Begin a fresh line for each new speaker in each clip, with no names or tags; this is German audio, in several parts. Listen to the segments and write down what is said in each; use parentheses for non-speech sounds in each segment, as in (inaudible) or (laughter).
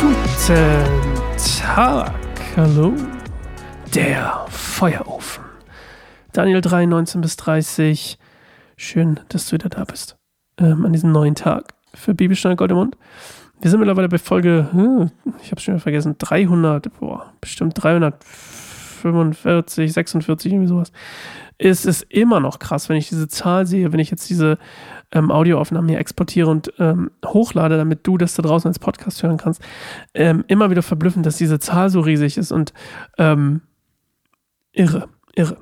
Guten Tag, hallo, der Feuerofen. Daniel 3, 19 bis 30. Schön, dass du wieder da bist. Ähm, an diesem neuen Tag für Bibelstunde Gold im Mund. Wir sind mittlerweile bei Folge, hm, ich habe schon wieder vergessen, 300, boah, bestimmt 345, 46, irgendwie sowas. Es ist immer noch krass, wenn ich diese Zahl sehe, wenn ich jetzt diese ähm, Audioaufnahmen hier exportiere und ähm, hochlade, damit du das da draußen als Podcast hören kannst. Ähm, immer wieder verblüffend, dass diese Zahl so riesig ist und ähm, irre, irre.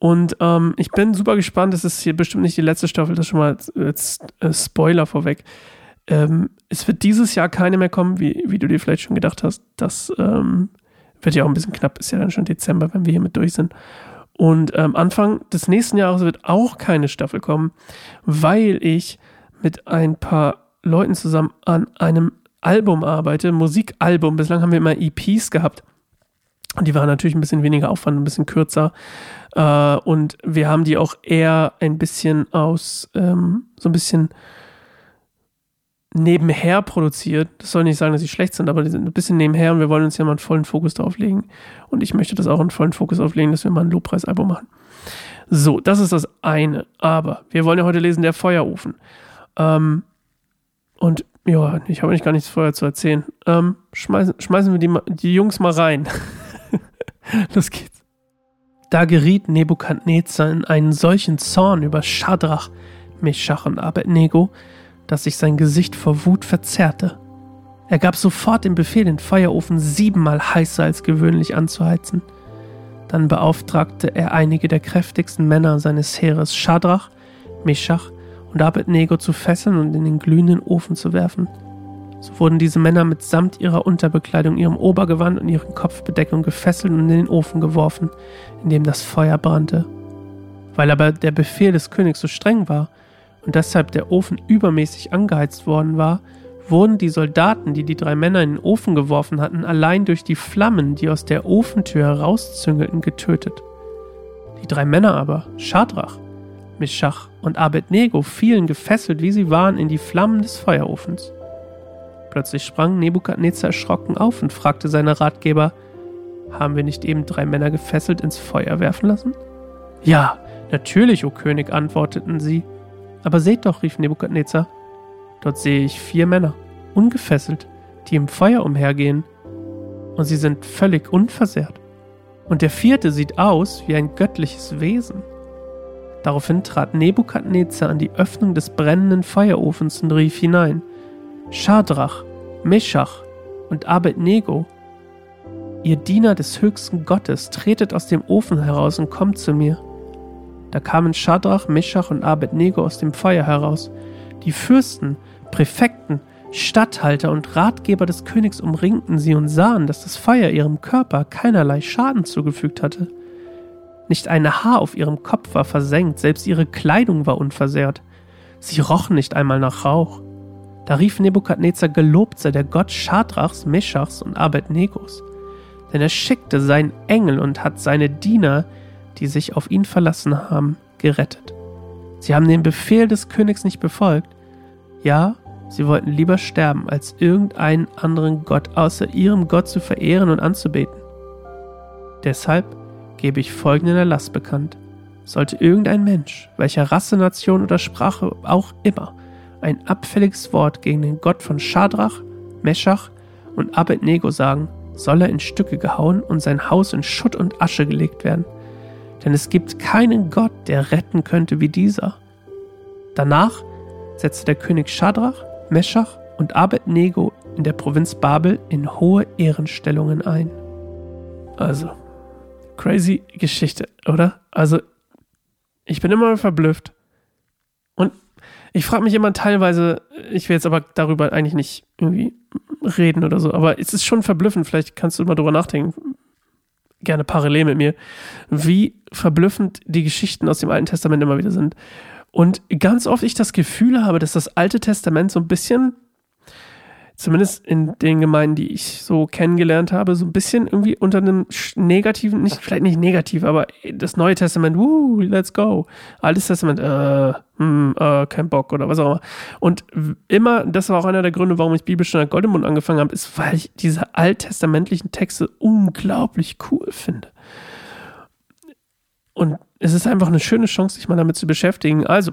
Und ähm, ich bin super gespannt. Das ist hier bestimmt nicht die letzte Staffel, das schon mal als äh, Spoiler vorweg. Ähm, es wird dieses Jahr keine mehr kommen, wie, wie du dir vielleicht schon gedacht hast. Das ähm, wird ja auch ein bisschen knapp, ist ja dann schon Dezember, wenn wir hiermit durch sind. Und ähm, Anfang des nächsten Jahres wird auch keine Staffel kommen, weil ich mit ein paar Leuten zusammen an einem Album arbeite, Musikalbum. Bislang haben wir immer EPs gehabt. Und die waren natürlich ein bisschen weniger Aufwand, ein bisschen kürzer. Äh, und wir haben die auch eher ein bisschen aus, ähm, so ein bisschen nebenher produziert. Das soll nicht sagen, dass sie schlecht sind, aber die sind ein bisschen nebenher und wir wollen uns ja mal einen vollen Fokus drauf legen. Und ich möchte das auch einen vollen Fokus auflegen, dass wir mal ein Lobpreisalbum machen. So, das ist das eine. Aber wir wollen ja heute lesen der Feuerofen. Ähm, und ja, ich habe eigentlich gar nichts vorher zu erzählen. Ähm, schmeißen, schmeißen wir die, die Jungs mal rein. (laughs) Los geht's. Da geriet Nebukadnezar in einen solchen Zorn über Schadrach, Meshach und Abednego, dass sich sein Gesicht vor Wut verzerrte. Er gab sofort den Befehl, den Feuerofen siebenmal heißer als gewöhnlich anzuheizen. Dann beauftragte er einige der kräftigsten Männer seines Heeres, Schadrach, Meshach und Abednego zu fesseln und in den glühenden Ofen zu werfen. So wurden diese Männer mitsamt ihrer Unterbekleidung, ihrem Obergewand und ihren Kopfbedeckung gefesselt und in den Ofen geworfen, in dem das Feuer brannte. Weil aber der Befehl des Königs so streng war, und deshalb der Ofen übermäßig angeheizt worden war, wurden die Soldaten, die die drei Männer in den Ofen geworfen hatten, allein durch die Flammen, die aus der Ofentür herauszüngelten, getötet. Die drei Männer aber, Schadrach, Mischach und Abednego, fielen gefesselt, wie sie waren, in die Flammen des Feuerofens. Plötzlich sprang Nebukadnezar erschrocken auf und fragte seine Ratgeber, haben wir nicht eben drei Männer gefesselt ins Feuer werfen lassen? Ja, natürlich, o König, antworteten sie. Aber seht doch, rief Nebukadnezar, dort sehe ich vier Männer, ungefesselt, die im Feuer umhergehen. Und sie sind völlig unversehrt. Und der vierte sieht aus wie ein göttliches Wesen. Daraufhin trat Nebukadnezar an die Öffnung des brennenden Feuerofens und rief hinein: Schadrach, Meschach und Abednego, ihr Diener des höchsten Gottes, tretet aus dem Ofen heraus und kommt zu mir. Da kamen Schadrach, Meschach und Abednego aus dem Feuer heraus. Die Fürsten, Präfekten, Statthalter und Ratgeber des Königs umringten sie und sahen, dass das Feuer ihrem Körper keinerlei Schaden zugefügt hatte. Nicht ein Haar auf ihrem Kopf war versenkt, selbst ihre Kleidung war unversehrt. Sie rochen nicht einmal nach Rauch. Da rief Nebukadnezar, gelobt sei der Gott Schadrachs, Meschachs und Abednegos. Denn er schickte seinen Engel und hat seine Diener, die sich auf ihn verlassen haben, gerettet. Sie haben den Befehl des Königs nicht befolgt. Ja, sie wollten lieber sterben, als irgendeinen anderen Gott außer ihrem Gott zu verehren und anzubeten. Deshalb gebe ich folgenden Erlass bekannt. Sollte irgendein Mensch, welcher Rasse, Nation oder Sprache auch immer, ein abfälliges Wort gegen den Gott von Schadrach, Meschach und Abednego sagen, soll er in Stücke gehauen und sein Haus in Schutt und Asche gelegt werden denn es gibt keinen Gott, der retten könnte wie dieser. Danach setzte der König Schadrach, Meschach und Abednego in der Provinz Babel in hohe Ehrenstellungen ein. Also, crazy Geschichte, oder? Also, ich bin immer verblüfft. Und ich frage mich immer teilweise, ich will jetzt aber darüber eigentlich nicht irgendwie reden oder so, aber es ist schon verblüffend. Vielleicht kannst du mal drüber nachdenken gerne parallel mit mir, wie verblüffend die Geschichten aus dem Alten Testament immer wieder sind. Und ganz oft ich das Gefühl habe, dass das Alte Testament so ein bisschen zumindest in den Gemeinden, die ich so kennengelernt habe, so ein bisschen irgendwie unter einem negativen, nicht, vielleicht nicht negativ, aber das Neue Testament, woo, let's go. Altes Testament, äh, hm, äh, kein Bock oder was auch immer. Und immer, das war auch einer der Gründe, warum ich Bibelstandard Goldemund angefangen habe, ist, weil ich diese alttestamentlichen Texte unglaublich cool finde. Und es ist einfach eine schöne Chance, sich mal damit zu beschäftigen. Also,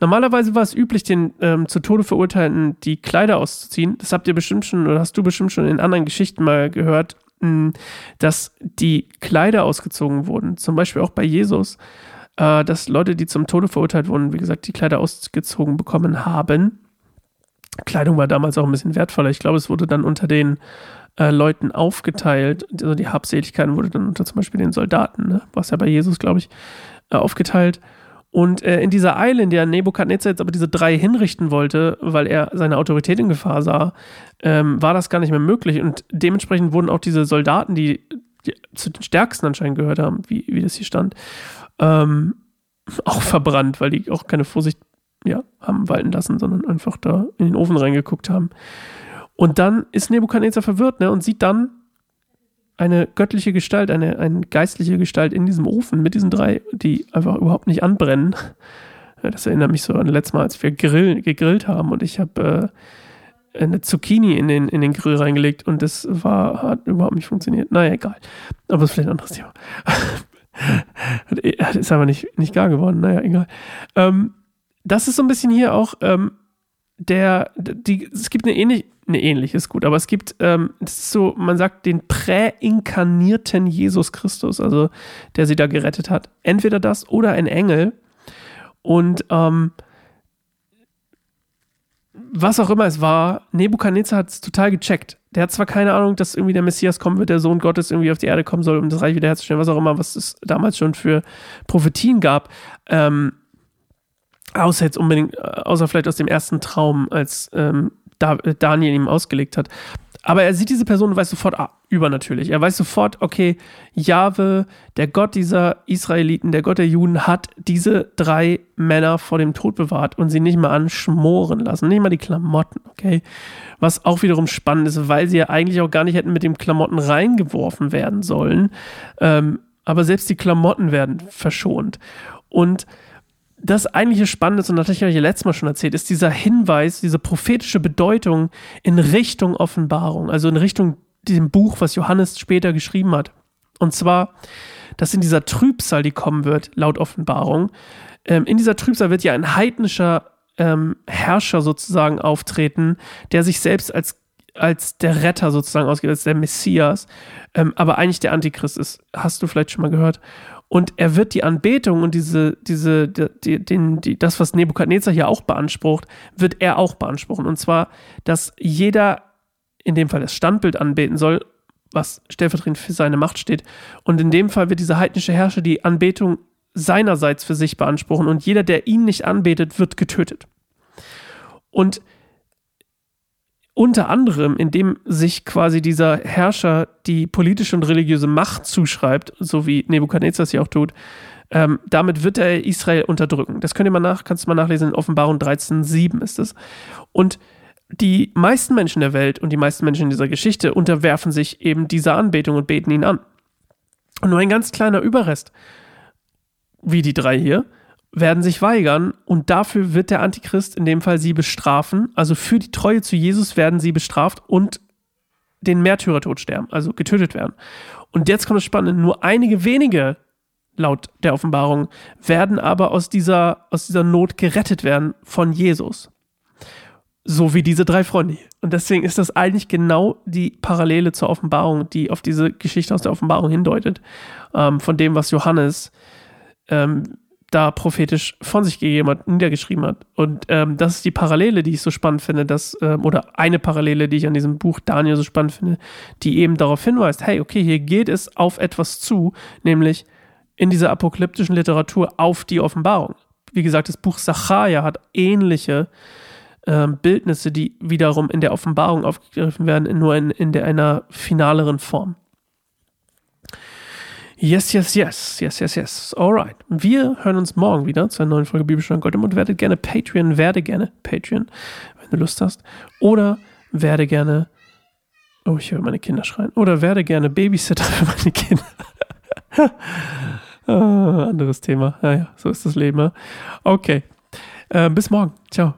normalerweise war es üblich, den ähm, zu Tode Verurteilten die Kleider auszuziehen. Das habt ihr bestimmt schon oder hast du bestimmt schon in anderen Geschichten mal gehört, mh, hm, dass die Kleider ausgezogen wurden. Zum Beispiel auch bei Jesus, äh, dass Leute, die zum Tode verurteilt wurden, wie gesagt, die Kleider ausgezogen bekommen haben. Kleidung war damals auch ein bisschen wertvoller. Ich glaube, es wurde dann unter den äh, Leuten aufgeteilt. Also die Habseligkeiten wurde dann unter zum Beispiel den Soldaten, ne? was ja bei Jesus, glaube ich, äh, aufgeteilt. Und äh, in dieser Eile, in der Nebukadnezar jetzt aber diese drei hinrichten wollte, weil er seine Autorität in Gefahr sah, ähm, war das gar nicht mehr möglich. Und dementsprechend wurden auch diese Soldaten, die, die zu den stärksten anscheinend gehört haben, wie, wie das hier stand, ähm, (laughs) auch verbrannt, weil die auch keine Vorsicht ja, haben walten lassen, sondern einfach da in den Ofen reingeguckt haben. Und dann ist Nebukadnezar verwirrt ne, und sieht dann eine göttliche Gestalt, eine, eine geistliche Gestalt in diesem Ofen mit diesen drei, die einfach überhaupt nicht anbrennen. Das erinnert mich so an letztes Mal, als wir grill, gegrillt haben und ich habe äh, eine Zucchini in den, in den Grill reingelegt und das war, hat überhaupt nicht funktioniert. Naja, egal. Aber das ist vielleicht ein anderes Thema. (laughs) ist aber nicht, nicht gar geworden. Naja, egal. Ähm, das ist so ein bisschen hier auch ähm, der, die, es gibt eine ähnliche, eine ähnliche ist gut, aber es gibt, ähm, das ist so, man sagt den präinkarnierten Jesus Christus, also der sie da gerettet hat. Entweder das oder ein Engel. Und ähm, was auch immer es war, Nebukadnezar hat es total gecheckt. Der hat zwar keine Ahnung, dass irgendwie der Messias kommen wird, der Sohn Gottes irgendwie auf die Erde kommen soll, um das Reich wiederherzustellen, was auch immer, was es damals schon für Prophetien gab. Ähm, Außer jetzt unbedingt, äh, außer vielleicht aus dem ersten Traum, als ähm, äh, Daniel ihm ausgelegt hat. Aber er sieht diese Person und weiß sofort, ah, übernatürlich. Er weiß sofort, okay, Jahwe, der Gott dieser Israeliten, der Gott der Juden, hat diese drei Männer vor dem Tod bewahrt und sie nicht mal anschmoren lassen. Nicht mal die Klamotten, okay? Was auch wiederum spannend ist, weil sie ja eigentlich auch gar nicht hätten mit den Klamotten reingeworfen werden sollen. Ähm, aber selbst die Klamotten werden verschont. Und das eigentliche Spannende, und das hatte ich euch ja letztes Mal schon erzählt, ist dieser Hinweis, diese prophetische Bedeutung in Richtung Offenbarung, also in Richtung diesem Buch, was Johannes später geschrieben hat. Und zwar, dass in dieser Trübsal, die kommen wird, laut Offenbarung, ähm, in dieser Trübsal wird ja ein heidnischer ähm, Herrscher sozusagen auftreten, der sich selbst als als der Retter sozusagen ausgeht, als der Messias, ähm, aber eigentlich der Antichrist ist. Hast du vielleicht schon mal gehört? Und er wird die Anbetung und diese, diese, die, den, die, das, was Nebukadnezar hier auch beansprucht, wird er auch beanspruchen. Und zwar, dass jeder, in dem Fall das Standbild anbeten soll, was stellvertretend für seine Macht steht. Und in dem Fall wird dieser heidnische Herrscher die Anbetung seinerseits für sich beanspruchen. Und jeder, der ihn nicht anbetet, wird getötet. Und unter anderem, indem sich quasi dieser Herrscher die politische und religiöse Macht zuschreibt, so wie Nebukadnezar es ja auch tut, ähm, damit wird er Israel unterdrücken. Das könnt ihr mal nach, kannst du mal nachlesen, in Offenbarung 13,7 ist es. Und die meisten Menschen der Welt und die meisten Menschen in dieser Geschichte unterwerfen sich eben dieser Anbetung und beten ihn an. Und nur ein ganz kleiner Überrest, wie die drei hier, werden sich weigern und dafür wird der Antichrist in dem Fall sie bestrafen. Also für die Treue zu Jesus werden sie bestraft und den Märtyrertod sterben, also getötet werden. Und jetzt kommt das Spannende, nur einige wenige laut der Offenbarung werden aber aus dieser, aus dieser Not gerettet werden von Jesus. So wie diese drei Freunde. Und deswegen ist das eigentlich genau die Parallele zur Offenbarung, die auf diese Geschichte aus der Offenbarung hindeutet, ähm, von dem, was Johannes ähm, da prophetisch von sich gegeben hat, niedergeschrieben hat. Und ähm, das ist die Parallele, die ich so spannend finde, dass, ähm, oder eine Parallele, die ich an diesem Buch Daniel so spannend finde, die eben darauf hinweist, hey, okay, hier geht es auf etwas zu, nämlich in dieser apokalyptischen Literatur auf die Offenbarung. Wie gesagt, das Buch Sacharja hat ähnliche ähm, Bildnisse, die wiederum in der Offenbarung aufgegriffen werden, nur in, in der, einer finaleren Form. Yes, yes, yes, yes, yes, yes. Alright. Wir hören uns morgen wieder zu einer neuen Folge Bibelstunde und Werdet gerne Patreon, werde gerne Patreon, wenn du Lust hast. Oder werde gerne, oh, ich höre meine Kinder schreien. Oder werde gerne Babysitter für meine Kinder. (laughs) ah, anderes Thema. Naja, so ist das Leben. Okay. Äh, bis morgen. Ciao.